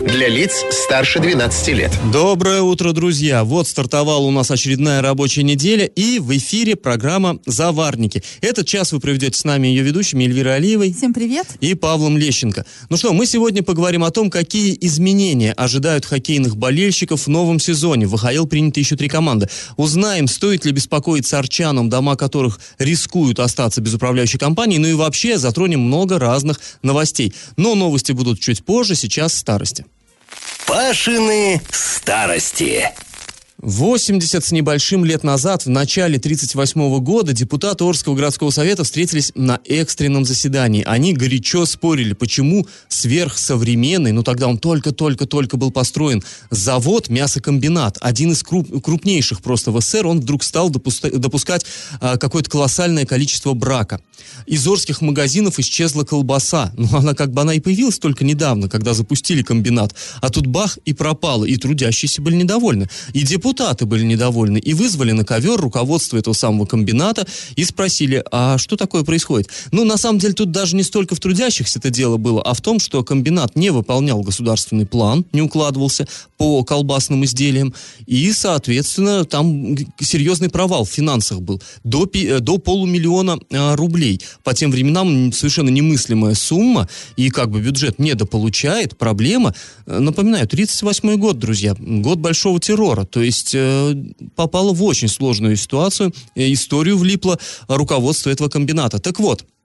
Для лиц старше 12 лет. Доброе утро, друзья! Вот стартовала у нас очередная рабочая неделя, и в эфире программа «Заварники». Этот час вы проведете с нами ее ведущими Эльвирой Алиевой. Всем привет! И Павлом Лещенко. Ну что, мы сегодня поговорим о том, какие изменения ожидают хоккейных болельщиков в новом сезоне. В ВХЛ приняты еще три команды. Узнаем, стоит ли беспокоиться арчанам, дома которых рискуют остаться без управляющей компании, ну и вообще затронем много разных новостей. Но новости будут чуть позже, сейчас старости. Пашины старости. 80 с небольшим лет назад, в начале 1938 года, депутаты Орского городского совета встретились на экстренном заседании. Они горячо спорили, почему сверхсовременный, ну тогда он только-только-только был построен, завод, мясокомбинат, один из круп, крупнейших просто в СССР, он вдруг стал допуска, допускать а, какое-то колоссальное количество брака. Из Орских магазинов исчезла колбаса. Ну она как бы она и появилась только недавно, когда запустили комбинат. А тут бах и пропала, и трудящиеся были недовольны. И депутаты депутаты были недовольны и вызвали на ковер руководство этого самого комбината и спросили, а что такое происходит? Ну, на самом деле, тут даже не столько в трудящихся это дело было, а в том, что комбинат не выполнял государственный план, не укладывался по колбасным изделиям, и, соответственно, там серьезный провал в финансах был. До, э, до полумиллиона а, рублей. По тем временам совершенно немыслимая сумма, и как бы бюджет недополучает, проблема. Э, напоминаю, 38 год, друзья, год большого террора, то есть есть э, попало в очень сложную ситуацию, историю влипло руководство этого комбината. Так вот, а,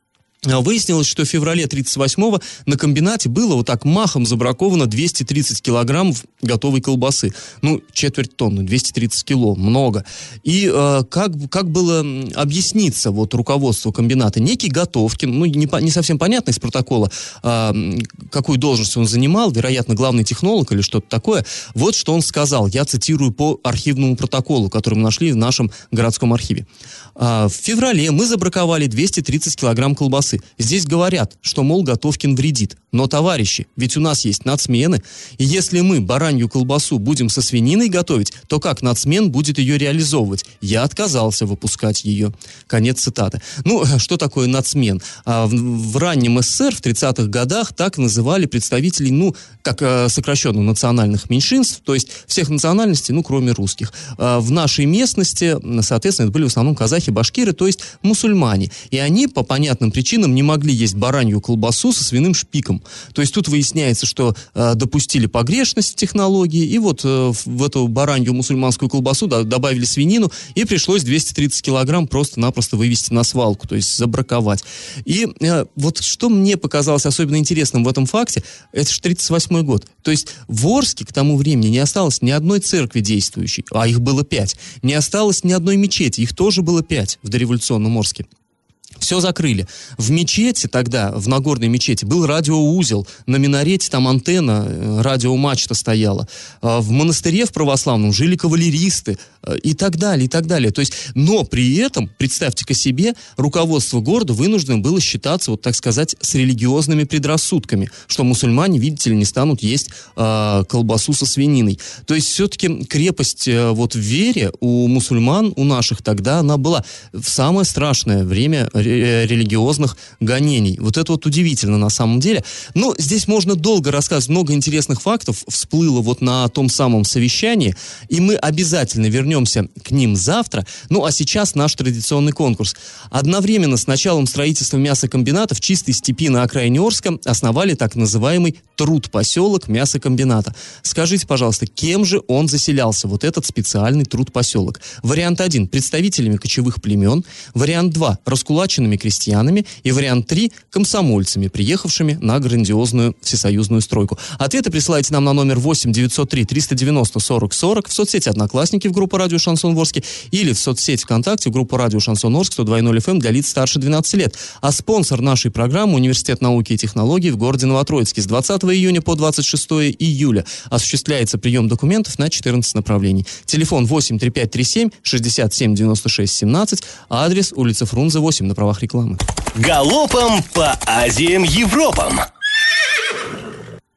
Выяснилось, что в феврале 1938-го на комбинате было вот так махом забраковано 230 килограммов готовой колбасы. Ну, четверть тонны, 230 кило, много. И э, как, как было объясниться вот руководству комбината? Некий Готовкин, ну, не, не совсем понятно из протокола, э, какую должность он занимал, вероятно, главный технолог или что-то такое. Вот что он сказал, я цитирую по архивному протоколу, который мы нашли в нашем городском архиве. Э, в феврале мы забраковали 230 килограмм колбасы Здесь говорят, что, мол, Готовкин вредит. Но, товарищи, ведь у нас есть нацмены, и если мы баранью колбасу будем со свининой готовить, то как нацмен будет ее реализовывать? Я отказался выпускать ее. Конец цитаты. Ну, что такое нацмен? А в, в раннем СССР в 30-х годах так называли представителей, ну, как э, сокращенно национальных меньшинств, то есть всех национальностей, ну, кроме русских. А в нашей местности, соответственно, это были в основном казахи, башкиры, то есть мусульмане. И они по понятным причинам не могли есть баранью колбасу со свиным шпиком. То есть тут выясняется, что э, допустили погрешность технологии, и вот э, в эту баранью мусульманскую колбасу да, добавили свинину, и пришлось 230 килограмм просто-напросто вывести на свалку, то есть забраковать. И э, вот что мне показалось особенно интересным в этом факте, это же 38 год. То есть в Орске к тому времени не осталось ни одной церкви действующей, а их было пять. Не осталось ни одной мечети, их тоже было пять в дореволюционном Орске. Все закрыли. В мечети тогда, в Нагорной мечети, был радиоузел. На минарете там антенна, э, радиомачта стояла. А в монастыре в православном жили кавалеристы э, и так далее, и так далее. То есть, но при этом, представьте-ка себе, руководство города вынуждено было считаться, вот так сказать, с религиозными предрассудками, что мусульмане, видите ли, не станут есть э, колбасу со свининой. То есть, все-таки крепость э, вот в вере у мусульман, у наших тогда, она была в самое страшное время религиозных гонений. Вот это вот удивительно на самом деле. Но здесь можно долго рассказывать, много интересных фактов всплыло вот на том самом совещании, и мы обязательно вернемся к ним завтра. Ну а сейчас наш традиционный конкурс. Одновременно с началом строительства мясокомбината в чистой степи на окраине Орска основали так называемый труд-поселок мясокомбината. Скажите, пожалуйста, кем же он заселялся, вот этот специальный труд-поселок? Вариант 1 – представителями кочевых племен. Вариант 2 – раскулаченными крестьянами, и вариант 3 – комсомольцами, приехавшими на грандиозную всесоюзную стройку. Ответы присылайте нам на номер 8 903 390 40 40 в соцсети «Одноклассники» в группу «Радио Шансон Ворске» или в соцсети ВКонтакте в группу «Радио Шансон Орск» 102.0 FM для лиц старше 12 лет. А спонсор нашей программы – Университет науки и технологий в городе Новотроицке. С 20 июня по 26 июля осуществляется прием документов на 14 направлений. Телефон 8 3537 67 96 17, адрес улица Фрунзе 8 на правах рекламы. Галопом по Азиям Европам!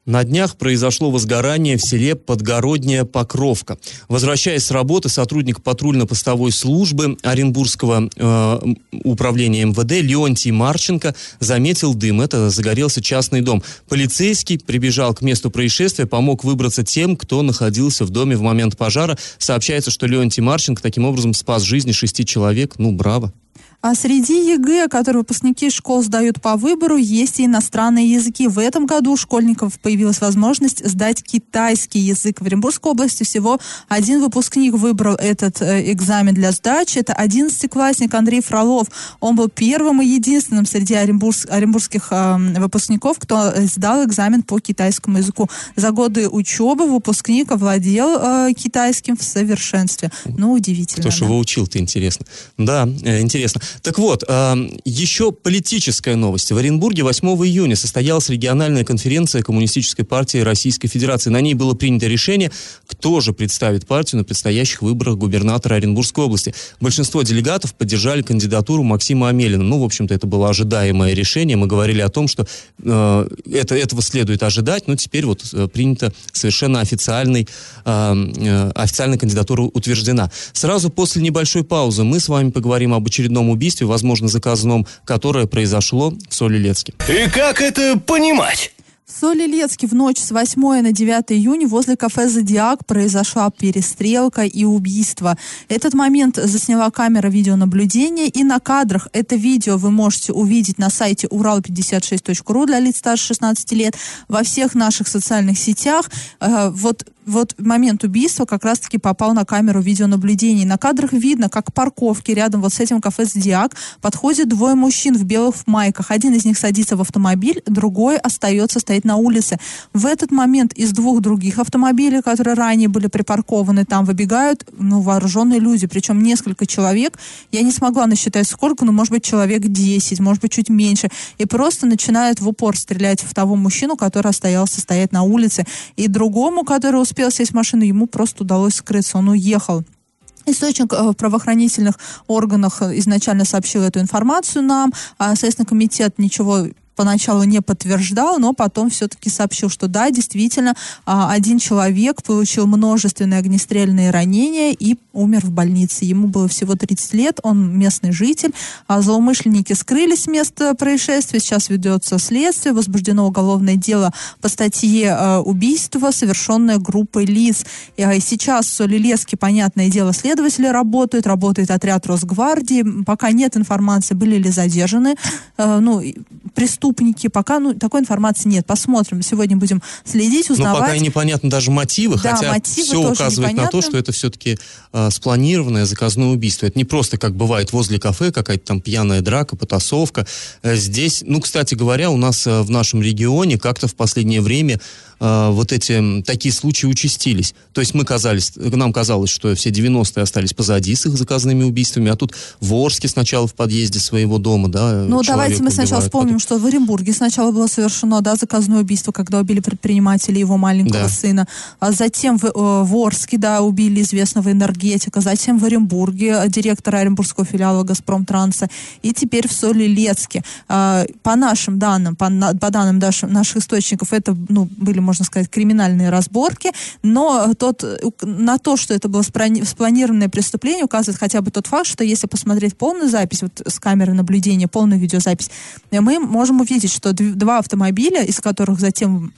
На днях произошло возгорание в селе Подгородняя Покровка. Возвращаясь с работы, сотрудник патрульно-постовой службы Оренбургского э, управления МВД Леонтий Марченко заметил дым. Это загорелся частный дом. Полицейский прибежал к месту происшествия, помог выбраться тем, кто находился в доме в момент пожара. Сообщается, что Леонтий Марченко таким образом спас жизни шести человек. Ну, браво. А среди ЕГЭ, которые выпускники школ сдают по выбору, есть и иностранные языки. В этом году у школьников появилась возможность сдать китайский язык. В Оренбургской области всего один выпускник выбрал этот э, экзамен для сдачи. Это 11-классник Андрей Фролов. Он был первым и единственным среди оренбург, оренбургских э, выпускников, кто сдал экзамен по китайскому языку. За годы учебы выпускник овладел э, китайским в совершенстве. Ну, удивительно. Кто да. же его учил-то, интересно. Да, э, интересно. Так вот, еще политическая новость. В Оренбурге 8 июня состоялась региональная конференция Коммунистической партии Российской Федерации. На ней было принято решение, кто же представит партию на предстоящих выборах губернатора Оренбургской области. Большинство делегатов поддержали кандидатуру Максима Амелина. Ну, в общем-то, это было ожидаемое решение. Мы говорили о том, что э, это, этого следует ожидать, но теперь вот э, принято совершенно официальный, э, официальная кандидатура утверждена. Сразу после небольшой паузы мы с вами поговорим об очередном убийстве, возможно, заказанном, которое произошло в Солилецке. И как это понимать? В Солилецке в ночь с 8 на 9 июня возле кафе «Зодиак» произошла перестрелка и убийство. Этот момент засняла камера видеонаблюдения, и на кадрах это видео вы можете увидеть на сайте урал56.ру для лиц старше 16 лет, во всех наших социальных сетях. Э, вот вот момент убийства как раз-таки попал на камеру видеонаблюдения. На кадрах видно, как парковки рядом вот с этим кафе «Зодиак» подходят двое мужчин в белых майках. Один из них садится в автомобиль, другой остается стоять на улице. В этот момент из двух других автомобилей, которые ранее были припаркованы там, выбегают ну, вооруженные люди, причем несколько человек. Я не смогла насчитать сколько, но может быть человек 10, может быть чуть меньше. И просто начинают в упор стрелять в того мужчину, который остался стоять на улице. И другому, который успел сесть в машину, ему просто удалось скрыться, он уехал. Источник э, в правоохранительных органах изначально сообщил эту информацию нам, а Следственный комитет ничего поначалу не подтверждал, но потом все-таки сообщил, что да, действительно, а, один человек получил множественные огнестрельные ранения и умер в больнице. Ему было всего 30 лет, он местный житель. А злоумышленники скрылись с места происшествия, сейчас ведется следствие, возбуждено уголовное дело по статье а, убийства, совершенное группой лиц. И сейчас в Солилеске, понятное дело, следователи работают, работает отряд Росгвардии. Пока нет информации, были ли задержаны а, ну, преступники преступники. Пока ну, такой информации нет. Посмотрим. Сегодня будем следить, узнавать. Но пока и непонятно даже мотивы, да, хотя мотивы все указывает непонятно. на то, что это все-таки э, а, спланированное заказное убийство. Это не просто, как бывает возле кафе, какая-то там пьяная драка, потасовка. Э, здесь, ну, кстати говоря, у нас э, в нашем регионе как-то в последнее время э, вот эти такие случаи участились. То есть мы казались, нам казалось, что все 90-е остались позади с их заказными убийствами, а тут в Орске сначала в подъезде своего дома, да, Ну, давайте мы сначала вспомним, потом... что в Оренбурге сначала было совершено, да, заказное убийство, когда убили предпринимателя его маленького да. сына. А затем в, э, в Орске, да, убили известного энергетика. Затем в Оренбурге э, директора Оренбургского филиала «Газпром Транса». И теперь в Солилецке. А, по нашим данным, по, по данным наших источников, это, ну, были, можно сказать, криминальные разборки. Но тот, на то, что это было спланированное преступление, указывает хотя бы тот факт, что если посмотреть полную запись, вот с камеры наблюдения, полную видеозапись, мы можем увидеть, что два автомобиля, из которых затем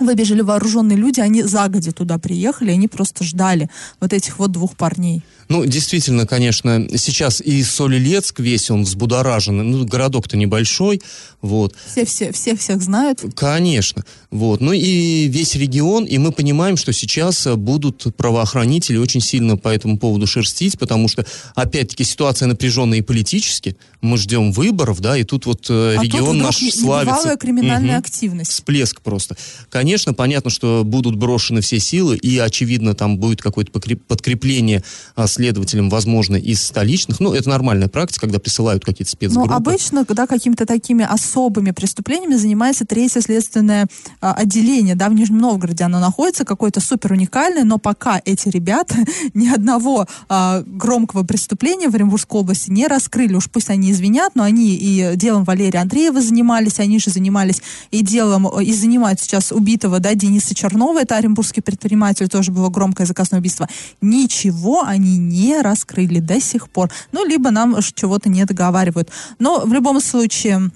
выбежали вооруженные люди, они загоди туда приехали, они просто ждали вот этих вот двух парней. Ну, действительно, конечно, сейчас и Солилецк весь, он взбудоражен. Ну, городок-то небольшой, вот. Все, все, все всех знают. Конечно, вот. Ну и весь регион, и мы понимаем, что сейчас будут правоохранители очень сильно по этому поводу шерстить, потому что, опять-таки, ситуация напряженная и политически. Мы ждем выборов, да, и тут вот э, а регион тут наш славится. криминальная угу. активность. Всплеск просто. Конечно, понятно, что будут брошены все силы, и, очевидно, там будет какое-то подкрепление а, следователям, возможно, из столичных. Ну, это нормальная практика, когда присылают какие-то спецгруппы. Ну, обычно, когда какими-то такими особыми преступлениями занимается третье следственное а, отделение, да, в Нижнем Новгороде оно находится, какое-то супер уникальное, но пока эти ребята ни одного а, громкого преступления в Оренбургской области не раскрыли. Уж пусть они извинят, но они и делом Валерия Андреева занимались, они же занимались и делом, и занимают сейчас убитого, да, Дениса Чернова, это оренбургский предприниматель, тоже было громкое заказное убийство. Ничего они не раскрыли до сих пор. Ну, либо нам чего-то не договаривают. Но в любом случае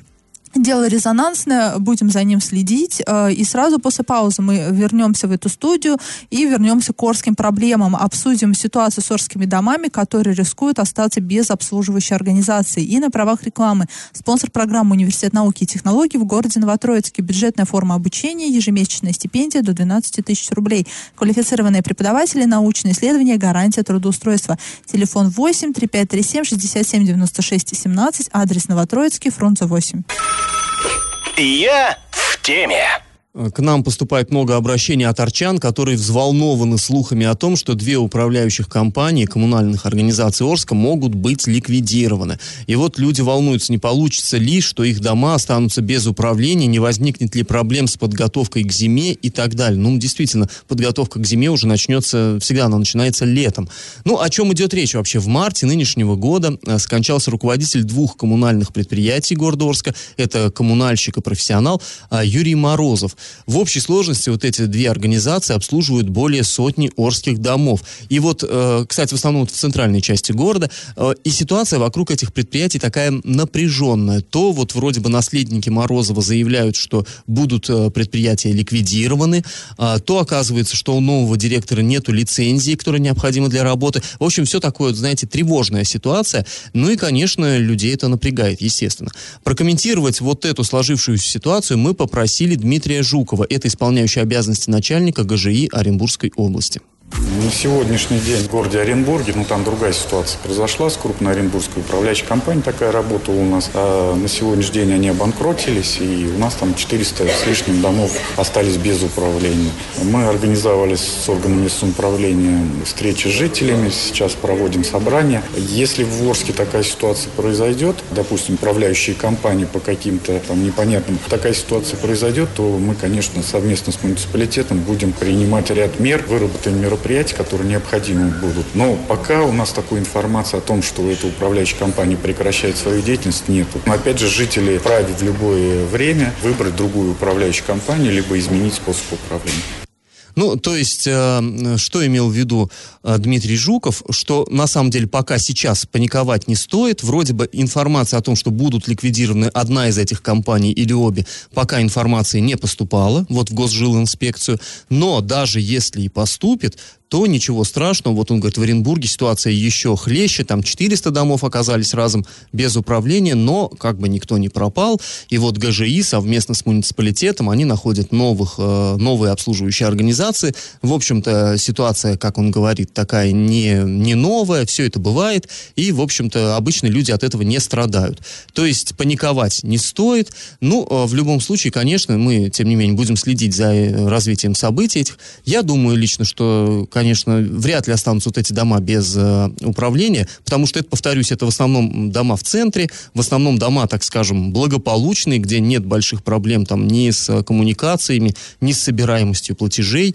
Дело резонансное, будем за ним следить. Э, и сразу после паузы мы вернемся в эту студию и вернемся к Орским проблемам. Обсудим ситуацию с Орскими домами, которые рискуют остаться без обслуживающей организации. И на правах рекламы. Спонсор программы Университет науки и технологий в городе Новотроицке. Бюджетная форма обучения, ежемесячная стипендия до 12 тысяч рублей. Квалифицированные преподаватели, научные исследования, гарантия трудоустройства. Телефон 8 3537 67 96 17. Адрес Новотроицкий, фронт 8. Я в теме. К нам поступает много обращений от арчан, которые взволнованы слухами о том, что две управляющих компании коммунальных организаций Орска могут быть ликвидированы. И вот люди волнуются, не получится ли, что их дома останутся без управления, не возникнет ли проблем с подготовкой к зиме и так далее. Ну, действительно, подготовка к зиме уже начнется, всегда она начинается летом. Ну, о чем идет речь вообще? В марте нынешнего года э, скончался руководитель двух коммунальных предприятий города Орска. Это коммунальщик и профессионал э, Юрий Морозов. В общей сложности вот эти две организации обслуживают более сотни орских домов. И вот, э, кстати, в основном в центральной части города. Э, и ситуация вокруг этих предприятий такая напряженная. То вот вроде бы наследники Морозова заявляют, что будут э, предприятия ликвидированы, а, то оказывается, что у нового директора нету лицензии, которая необходима для работы. В общем, все такое, знаете, тревожная ситуация. Ну и, конечно, людей это напрягает, естественно. Прокомментировать вот эту сложившуюся ситуацию мы попросили Дмитрия Жукова. Это исполняющий обязанности начальника ГЖИ Оренбургской области. На сегодняшний день в городе Оренбурге, ну там другая ситуация произошла с крупной оренбургской управляющей компанией, такая работала у нас. А на сегодняшний день они обанкротились, и у нас там 400 с лишним домов остались без управления. Мы организовали с органами самоуправления встречи с жителями, сейчас проводим собрания. Если в Орске такая ситуация произойдет, допустим, управляющие компании по каким-то там непонятным, такая ситуация произойдет, то мы, конечно, совместно с муниципалитетом будем принимать ряд мер, выработаем мероприятия мероприятий, которые необходимы будут. Но пока у нас такой информации о том, что эта управляющая компания прекращает свою деятельность, нету. Но опять же, жители вправе в любое время выбрать другую управляющую компанию, либо изменить способ управления. Ну, то есть, э, что имел в виду э, Дмитрий Жуков, что на самом деле пока сейчас паниковать не стоит. Вроде бы информация о том, что будут ликвидированы одна из этих компаний или обе, пока информации не поступала, вот в Госжилинспекцию. Но даже если и поступит, то ничего страшного. Вот он говорит, в Оренбурге ситуация еще хлеще, там 400 домов оказались разом без управления, но как бы никто не пропал. И вот ГЖИ совместно с муниципалитетом, они находят новых, э, новые обслуживающие организации. В общем-то, ситуация, как он говорит, такая не, не новая, все это бывает, и, в общем-то, обычно люди от этого не страдают. То есть паниковать не стоит. Ну, э, в любом случае, конечно, мы, тем не менее, будем следить за э, развитием событий этих. Я думаю лично, что, конечно, вряд ли останутся вот эти дома без э, управления, потому что это, повторюсь, это в основном дома в центре, в основном дома, так скажем, благополучные, где нет больших проблем там ни с э, коммуникациями, ни с собираемостью платежей,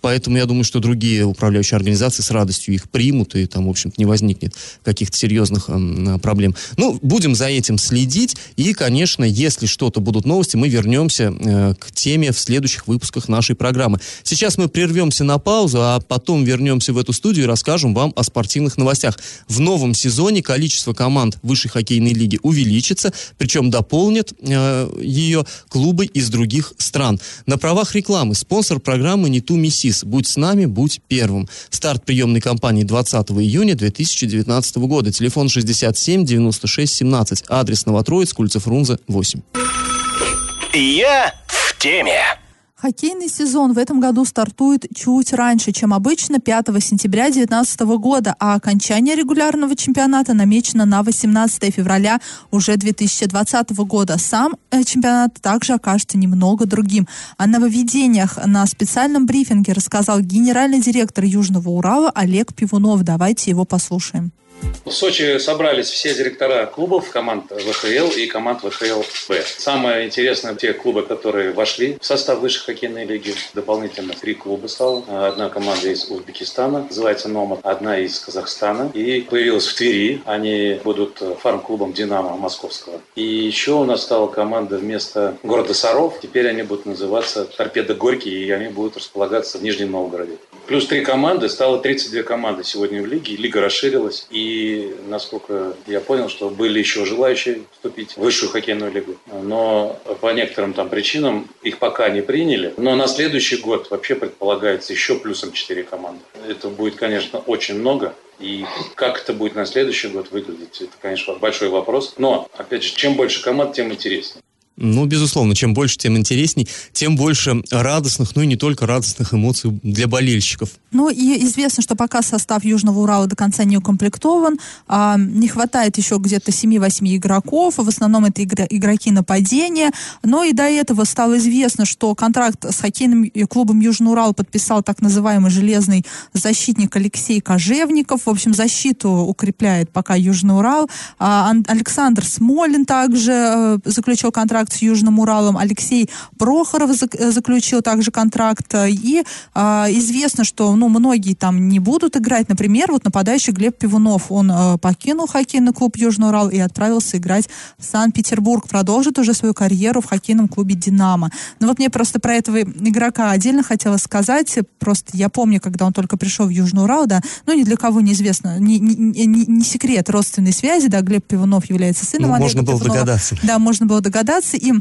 поэтому я думаю, что другие управляющие организации с радостью их примут, и там, в общем-то, не возникнет каких-то серьезных э, проблем. Ну, будем за этим следить, и, конечно, если что-то будут новости, мы вернемся э, к теме в следующих выпусках нашей программы. Сейчас мы прервемся на паузу, а потом вернемся в эту студию и расскажем вам о спортивных новостях. В новом сезоне количество команд высшей хоккейной лиги увеличится, причем дополнят э, ее клубы из других стран. На правах рекламы спонсор программы «Не ту Миссис». Будь с нами, будь первым. Старт приемной кампании 20 июня 2019 года. Телефон 67 96 17. Адрес Новотроицк, улица Фрунзе, 8. Я в теме. Хоккейный сезон в этом году стартует чуть раньше, чем обычно, 5 сентября 2019 года, а окончание регулярного чемпионата намечено на 18 февраля уже 2020 года. Сам э, чемпионат также окажется немного другим. О нововведениях на специальном брифинге рассказал генеральный директор Южного Урала Олег Пивунов. Давайте его послушаем. В Сочи собрались все директора клубов, команд ВХЛ и команд ВХЛ-Б. Самое интересное, те клубы, которые вошли в состав высшей хоккейной лиги, дополнительно три клуба стало. Одна команда из Узбекистана, называется Номад, одна из Казахстана. И появилась в Твери, они будут фарм-клубом «Динамо» московского. И еще у нас стала команда вместо города Саров, теперь они будут называться «Торпедо Горький», и они будут располагаться в Нижнем Новгороде. Плюс три команды, стало 32 команды сегодня в лиге, лига расширилась. И, насколько я понял, что были еще желающие вступить в высшую хоккейную лигу. Но по некоторым там причинам их пока не приняли. Но на следующий год вообще предполагается еще плюсом 4 команды. Это будет, конечно, очень много. И как это будет на следующий год выглядеть, это, конечно, большой вопрос. Но, опять же, чем больше команд, тем интереснее. Ну, безусловно, чем больше, тем интересней, тем больше радостных, ну и не только радостных эмоций для болельщиков. Ну и известно, что пока состав Южного Урала до конца не укомплектован, а, не хватает еще где-то 7-8 игроков, в основном это игр, игроки нападения, но и до этого стало известно, что контракт с хоккейным клубом Южный Урал подписал так называемый железный защитник Алексей Кожевников, в общем, защиту укрепляет пока Южный Урал, а, Александр Смолин также э, заключил контракт с Южным Уралом. Алексей Прохоров э, заключил также контракт. И а, известно, что ну, многие там не будут играть. Например, вот нападающий Глеб Пивунов. Он а, покинул хоккейный клуб Южный Урал и отправился играть в Санкт-Петербург. Продолжит уже свою карьеру в хоккейном клубе «Динамо». Ну вот мне просто про этого игрока отдельно хотелось сказать. Просто я помню, когда он только пришел в Южный Урал, да, ну ни для кого неизвестно, не, не, не, не секрет родственной связи, да, Глеб Пивунов является сыном ну, Олега Можно было Пивунова. догадаться. Да, можно было догадаться. И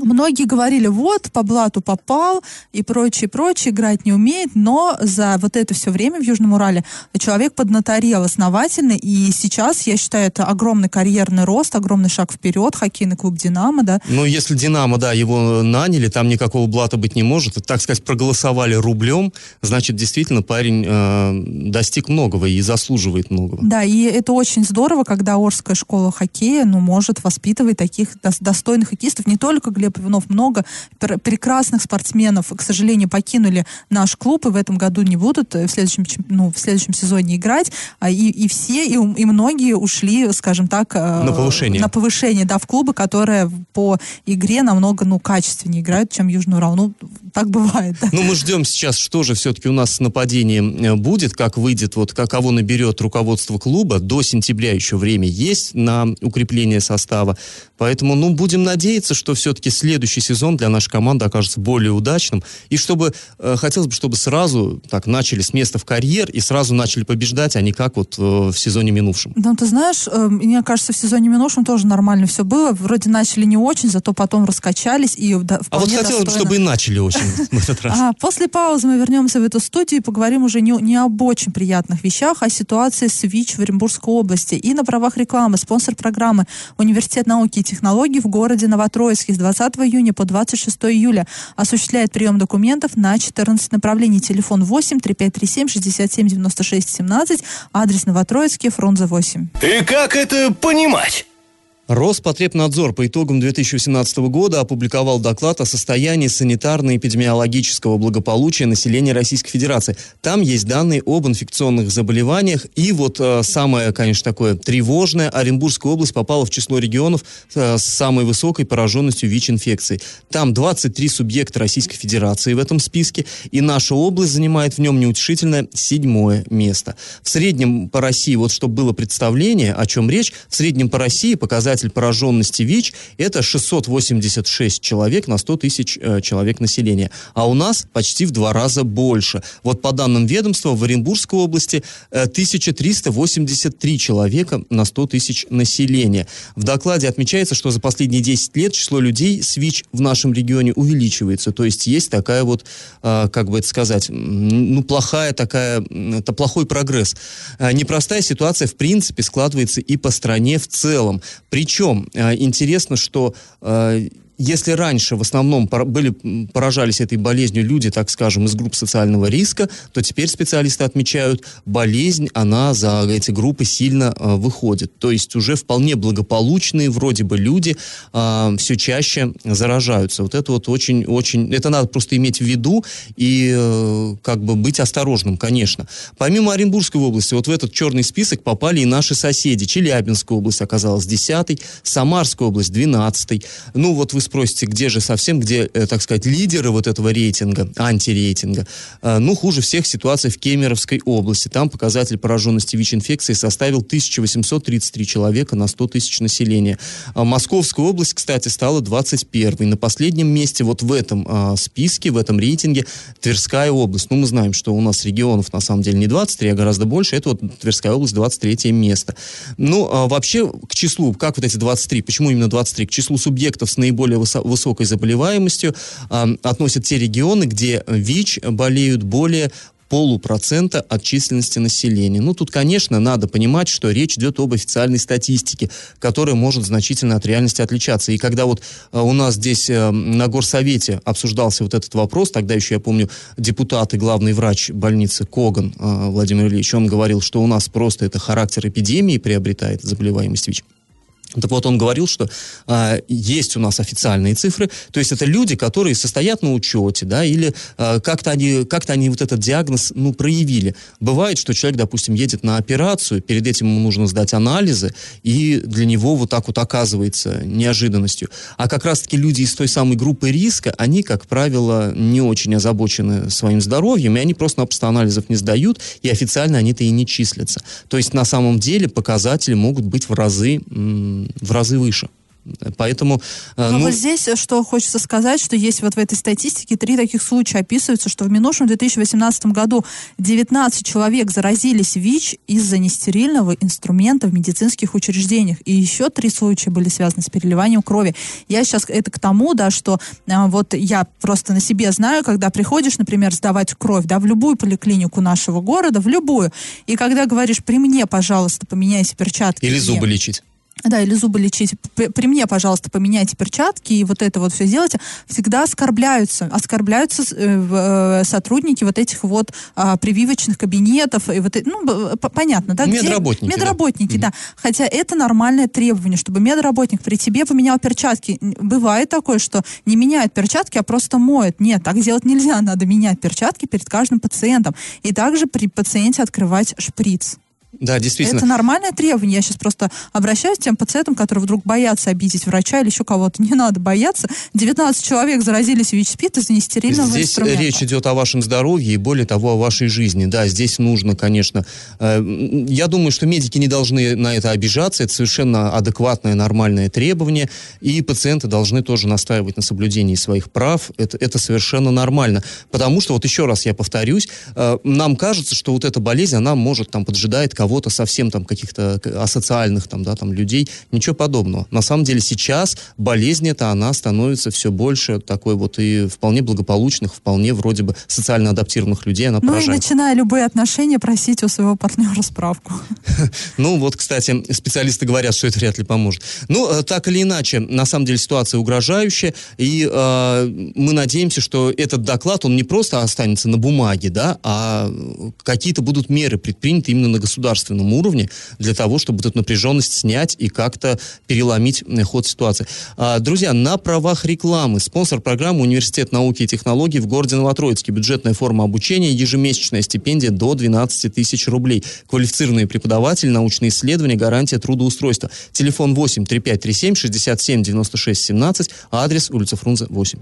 Многие говорили, вот, по блату попал и прочее, прочее, играть не умеет, но за вот это все время в Южном Урале человек поднаторел основательно, и сейчас, я считаю, это огромный карьерный рост, огромный шаг вперед, хоккейный клуб «Динамо», да. Ну, если «Динамо», да, его наняли, там никакого блата быть не может, так сказать, проголосовали рублем, значит, действительно, парень э, достиг многого и заслуживает многого. Да, и это очень здорово, когда Орская школа хоккея, ну, может воспитывать таких достойных хоккеистов, не только Глеб Иванов, много пр- прекрасных спортсменов, к сожалению, покинули наш клуб и в этом году не будут э, в следующем, ну, в следующем сезоне играть. А, и, и все, и, и многие ушли, скажем так... Э, на повышение. На повышение, да, в клубы, которые по игре намного, ну, качественнее играют, чем Южный Урал. Ну, так бывает. Да. Ну, мы ждем сейчас, что же все-таки у нас с нападением э, будет, как выйдет, вот как, кого наберет руководство клуба. До сентября еще время есть на укрепление состава. Поэтому, ну, будем надеяться, что все-таки следующий сезон для нашей команды окажется более удачным. И чтобы, э, хотелось бы, чтобы сразу так начали с места в карьер и сразу начали побеждать, а не как вот э, в сезоне минувшем. Ну, ты знаешь, э, мне кажется, в сезоне минувшем тоже нормально все было. Вроде начали не очень, зато потом раскачались. И, да, а вот хотелось бы, чтобы и начали очень в этот раз. А, после паузы мы вернемся в эту студию и поговорим уже не, не об очень приятных вещах, а о ситуации с ВИЧ в Оренбургской области. И на правах рекламы спонсор программы Университет науки и технологий в городе Новотроицке с 20 июня по 26 июля осуществляет прием документов на 14 направлений. Телефон 8 3537 67 96 17, адрес Новотроицкий, Фрунзе 8. И как это понимать? Роспотребнадзор по итогам 2018 года опубликовал доклад о состоянии санитарно-эпидемиологического благополучия населения Российской Федерации. Там есть данные об инфекционных заболеваниях. И вот э, самое, конечно, такое тревожное, Оренбургская область попала в число регионов э, с самой высокой пораженностью ВИЧ-инфекцией. Там 23 субъекта Российской Федерации в этом списке, и наша область занимает в нем неутешительное седьмое место. В среднем по России, вот чтобы было представление, о чем речь, в среднем по России показатель показатель пораженности ВИЧ – это 686 человек на 100 тысяч э, человек населения. А у нас почти в два раза больше. Вот по данным ведомства, в Оренбургской области э, 1383 человека на 100 тысяч населения. В докладе отмечается, что за последние 10 лет число людей с ВИЧ в нашем регионе увеличивается. То есть есть такая вот, э, как бы это сказать, ну, плохая такая, это плохой прогресс. Э, непростая ситуация, в принципе, складывается и по стране в целом. Причем э, интересно, что э, если раньше в основном были, поражались этой болезнью люди, так скажем, из групп социального риска, то теперь специалисты отмечают, болезнь, она за эти группы сильно э, выходит. То есть уже вполне благополучные вроде бы люди э, все чаще заражаются. Вот это вот очень-очень, это надо просто иметь в виду и э, как бы быть осторожным, конечно. Помимо Оренбургской области, вот в этот черный список попали и наши соседи. Челябинская область оказалась 10 Самарская область 12 Ну вот вы спросите, где же совсем, где, э, так сказать, лидеры вот этого рейтинга, антирейтинга. Э, ну, хуже всех ситуация в Кемеровской области. Там показатель пораженности ВИЧ-инфекцией составил 1833 человека на 100 тысяч населения. А Московская область, кстати, стала 21 На последнем месте вот в этом а, списке, в этом рейтинге Тверская область. Ну, мы знаем, что у нас регионов на самом деле не 23, а гораздо больше. Это вот Тверская область, 23 место. Ну, а вообще, к числу, как вот эти 23, почему именно 23? К числу субъектов с наиболее высокой заболеваемостью а, относят те регионы, где ВИЧ болеют более полупроцента от численности населения. Ну, тут, конечно, надо понимать, что речь идет об официальной статистике, которая может значительно от реальности отличаться. И когда вот э, у нас здесь э, на горсовете обсуждался вот этот вопрос, тогда еще, я помню, депутат и главный врач больницы Коган э, Владимир Ильич, он говорил, что у нас просто это характер эпидемии приобретает заболеваемость ВИЧ. Так вот, он говорил, что э, есть у нас официальные цифры, то есть это люди, которые состоят на учете, да, или э, как-то они, как-то они вот этот диагноз, ну, проявили. Бывает, что человек, допустим, едет на операцию, перед этим ему нужно сдать анализы, и для него вот так вот оказывается неожиданностью. А как раз-таки люди из той самой группы риска, они, как правило, не очень озабочены своим здоровьем, и они просто-напросто анализов не сдают, и официально они-то и не числятся. То есть на самом деле показатели могут быть в разы в разы выше. Поэтому... Э, Но ну, вот здесь, э, что хочется сказать, что есть вот в этой статистике три таких случая описываются, что в минувшем 2018 году 19 человек заразились ВИЧ из-за нестерильного инструмента в медицинских учреждениях. И еще три случая были связаны с переливанием крови. Я сейчас это к тому, да, что а, вот я просто на себе знаю, когда приходишь, например, сдавать кровь, да, в любую поликлинику нашего города, в любую, и когда говоришь, при мне, пожалуйста, поменяйте перчатки. Или зубы лечить. Да, или зубы лечить. При мне, пожалуйста, поменяйте перчатки и вот это вот все сделайте. Всегда оскорбляются. Оскорбляются э, э, сотрудники вот этих вот а, прививочных кабинетов. И вот, ну, понятно, да? Медработники. Где? Медработники, да. да. Хотя это нормальное требование, чтобы медработник при тебе поменял перчатки. Бывает такое, что не меняют перчатки, а просто моют. Нет, так делать нельзя. Надо менять перчатки перед каждым пациентом. И также при пациенте открывать шприц. Да, действительно. Это нормальное требование. Я сейчас просто обращаюсь к тем пациентам, которые вдруг боятся обидеть врача или еще кого-то. Не надо бояться. 19 человек заразились ВИЧ-СПИД из-за нестерильного здесь речь идет о вашем здоровье и, более того, о вашей жизни. Да, здесь нужно, конечно... Э, я думаю, что медики не должны на это обижаться. Это совершенно адекватное, нормальное требование. И пациенты должны тоже настаивать на соблюдении своих прав. Это, это совершенно нормально. Потому что, вот еще раз я повторюсь, э, нам кажется, что вот эта болезнь, она может там поджидает кого-то совсем там каких-то асоциальных там, да, там людей, ничего подобного. На самом деле сейчас болезнь эта, она становится все больше такой вот и вполне благополучных, вполне вроде бы социально адаптированных людей она ну поражает. и начиная любые отношения просить у своего партнера справку. Ну вот, кстати, специалисты говорят, что это вряд ли поможет. Ну, э, так или иначе, на самом деле ситуация угрожающая, и э, мы надеемся, что этот доклад, он не просто останется на бумаге, да, а какие-то будут меры предприняты именно на государственном государственном уровне для того, чтобы эту напряженность снять и как-то переломить ход ситуации. А, друзья, на правах рекламы спонсор программы Университет науки и технологий в городе Новотроицке. Бюджетная форма обучения, ежемесячная стипендия до 12 тысяч рублей. Квалифицированные преподаватели, научные исследования, гарантия трудоустройства. Телефон 8 3537 67 96 17, адрес улица Фрунзе 8.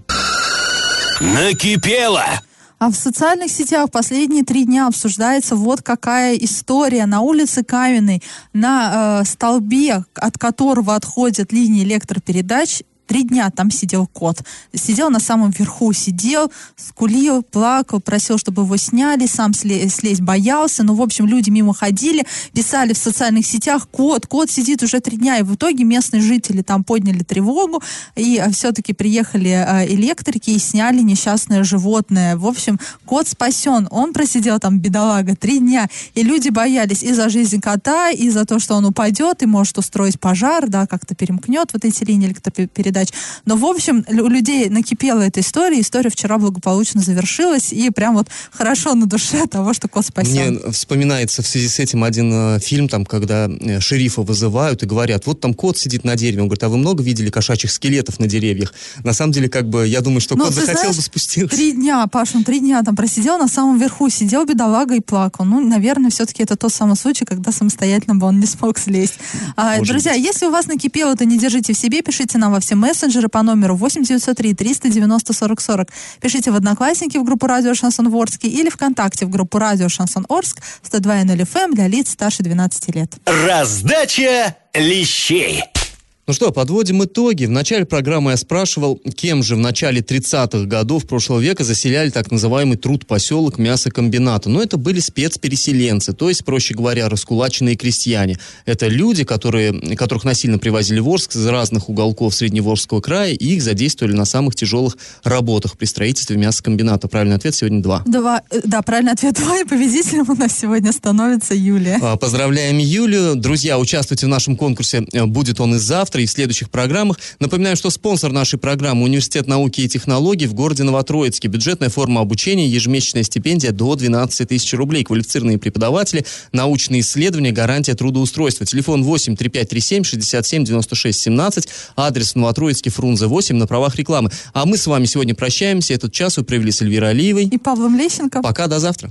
Накипело! А в социальных сетях последние три дня обсуждается вот какая история. На улице Каменной, на э, столбе, от которого отходят линии электропередач, Три дня там сидел кот. Сидел на самом верху, сидел, скулил, плакал, просил, чтобы его сняли, сам слезть, боялся. Ну, в общем, люди мимо ходили, писали в социальных сетях, кот, кот сидит уже три дня. И в итоге местные жители там подняли тревогу, и э, все-таки приехали э, электрики и сняли несчастное животное. В общем, кот спасен. Он просидел там, бедолага, три дня. И люди боялись и за жизнь кота, и за то, что он упадет, и может устроить пожар, да, как-то перемкнет вот эти линии электропередач передач. Но, в общем, у людей накипела эта история, история вчера благополучно завершилась, и прям вот хорошо на душе того, что кот спасен. Мне вспоминается в связи с этим один э, фильм, там, когда э, шерифа вызывают и говорят, вот там кот сидит на дереве. Он говорит, а вы много видели кошачьих скелетов на деревьях? На самом деле, как бы, я думаю, что Ну, кот ты захотел знаешь, бы спуститься. Три дня, Паш, он три дня там просидел на самом верху, сидел бедолага и плакал. Ну, наверное, все-таки это тот самый случай, когда самостоятельно бы он не смог слезть. А, друзья, если у вас накипело, то не держите в себе, пишите нам во все мессенджеры по номеру 8903 390 40 40. Пишите в Одноклассники в группу Радио Шансон Орск или ВКонтакте в группу Радио Шансон Орск 102.0 FM для лиц старше 12 лет. Раздача лещей. Ну что, подводим итоги. В начале программы я спрашивал, кем же в начале 30-х годов прошлого века заселяли так называемый труд-поселок мясокомбината. Но это были спецпереселенцы, то есть, проще говоря, раскулаченные крестьяне. Это люди, которые, которых насильно привозили в Орск из разных уголков Средневолжского края, и их задействовали на самых тяжелых работах при строительстве мясокомбината. Правильный ответ сегодня два. Два, э, да, правильный ответ два, и победителем у нас сегодня становится Юлия. А, Поздравляем Юлию. Друзья, участвуйте в нашем конкурсе. Будет он и завтра, и в следующих программах. Напоминаем, что спонсор нашей программы Университет науки и технологий в городе Новотроицке. Бюджетная форма обучения, ежемесячная стипендия до 12 тысяч рублей. Квалифицированные преподаватели, научные исследования, гарантия трудоустройства. Телефон 8 3537 67 96 17. Адрес Новотроицкий, Фрунзе 8 на правах рекламы. А мы с вами сегодня прощаемся. Этот час вы провели с Эльвирой Алиевой. И Павлом Лещенко. Пока, до завтра.